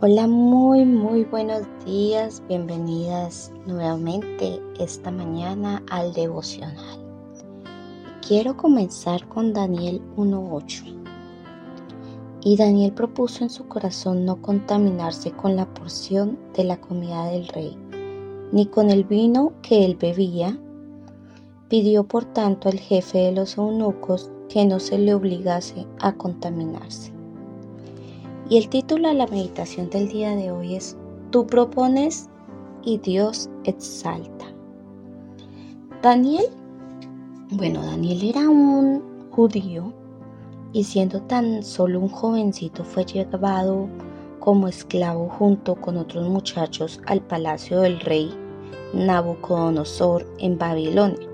Hola, muy, muy buenos días. Bienvenidas nuevamente esta mañana al devocional. Quiero comenzar con Daniel 1.8. Y Daniel propuso en su corazón no contaminarse con la porción de la comida del rey, ni con el vino que él bebía. Pidió por tanto al jefe de los eunucos que no se le obligase a contaminarse. Y el título de la meditación del día de hoy es Tú propones y Dios exalta. Daniel, bueno, Daniel era un judío y siendo tan solo un jovencito fue llevado como esclavo junto con otros muchachos al palacio del rey Nabucodonosor en Babilonia.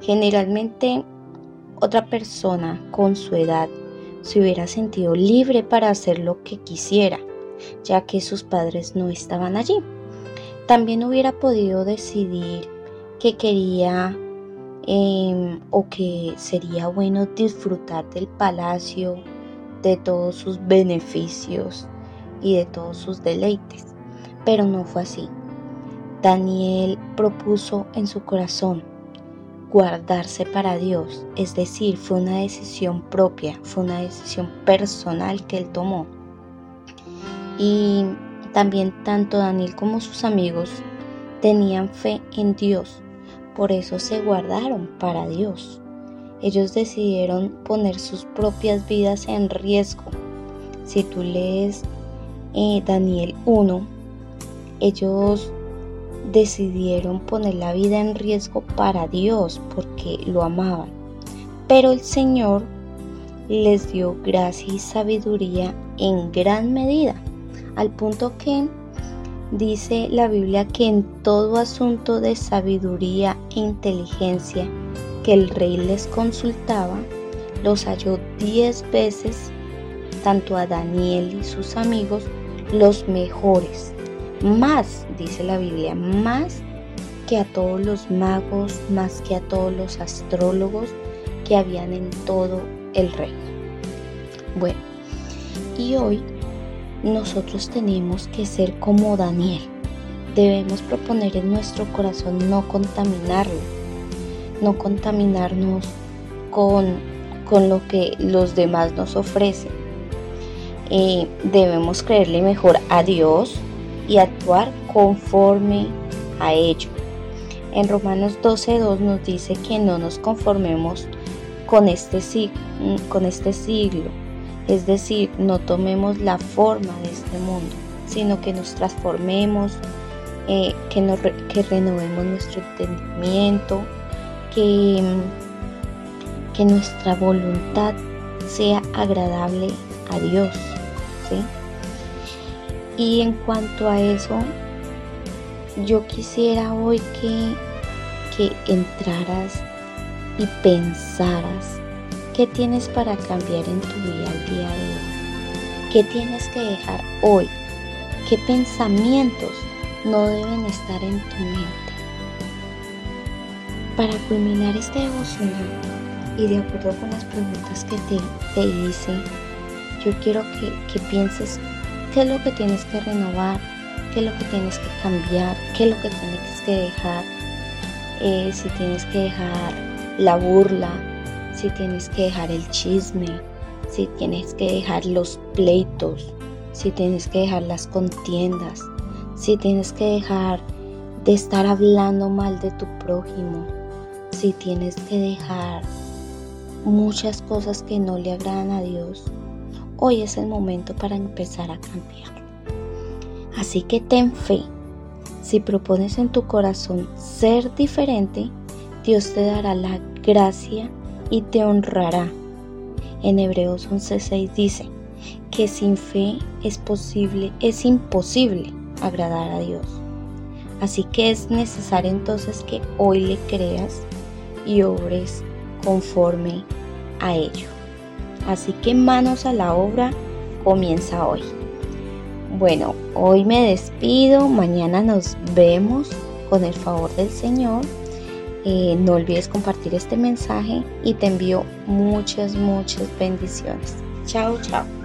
Generalmente otra persona con su edad se hubiera sentido libre para hacer lo que quisiera, ya que sus padres no estaban allí. También hubiera podido decidir que quería em, o que sería bueno disfrutar del palacio, de todos sus beneficios y de todos sus deleites. Pero no fue así. Daniel propuso en su corazón guardarse para Dios, es decir, fue una decisión propia, fue una decisión personal que él tomó. Y también tanto Daniel como sus amigos tenían fe en Dios, por eso se guardaron para Dios. Ellos decidieron poner sus propias vidas en riesgo. Si tú lees eh, Daniel 1, ellos decidieron poner la vida en riesgo para Dios porque lo amaban. Pero el Señor les dio gracia y sabiduría en gran medida, al punto que dice la Biblia que en todo asunto de sabiduría e inteligencia que el rey les consultaba, los halló diez veces, tanto a Daniel y sus amigos, los mejores más, dice la Biblia, más que a todos los magos, más que a todos los astrólogos que habían en todo el reino. Bueno, y hoy nosotros tenemos que ser como Daniel. Debemos proponer en nuestro corazón no contaminarlo, no contaminarnos con, con lo que los demás nos ofrecen. Eh, debemos creerle mejor a Dios, y actuar conforme a ello. En Romanos 12.2 nos dice que no nos conformemos con este, con este siglo, es decir, no tomemos la forma de este mundo, sino que nos transformemos, eh, que renovemos nuestro entendimiento, que, que nuestra voluntad sea agradable a Dios. ¿sí? Y en cuanto a eso, yo quisiera hoy que, que entraras y pensaras qué tienes para cambiar en tu vida al día de hoy. ¿Qué tienes que dejar hoy? ¿Qué pensamientos no deben estar en tu mente? Para culminar este devocional y de acuerdo con las preguntas que te, te hice, yo quiero que, que pienses qué es lo que tienes que renovar, qué es lo que tienes que cambiar, qué es lo que tienes que dejar, eh, si tienes que dejar la burla, si tienes que dejar el chisme, si tienes que dejar los pleitos, si tienes que dejar las contiendas, si tienes que dejar de estar hablando mal de tu prójimo, si tienes que dejar muchas cosas que no le agradan a Dios, hoy es el momento para empezar a cambiar. Así que ten fe. Si propones en tu corazón ser diferente, Dios te dará la gracia y te honrará. En Hebreos 11:6 dice que sin fe es posible, es imposible agradar a Dios. Así que es necesario entonces que hoy le creas y obres conforme a ello. Así que manos a la obra, comienza hoy. Bueno, hoy me despido, mañana nos vemos con el favor del Señor. Eh, no olvides compartir este mensaje y te envío muchas, muchas bendiciones. Chao, chao.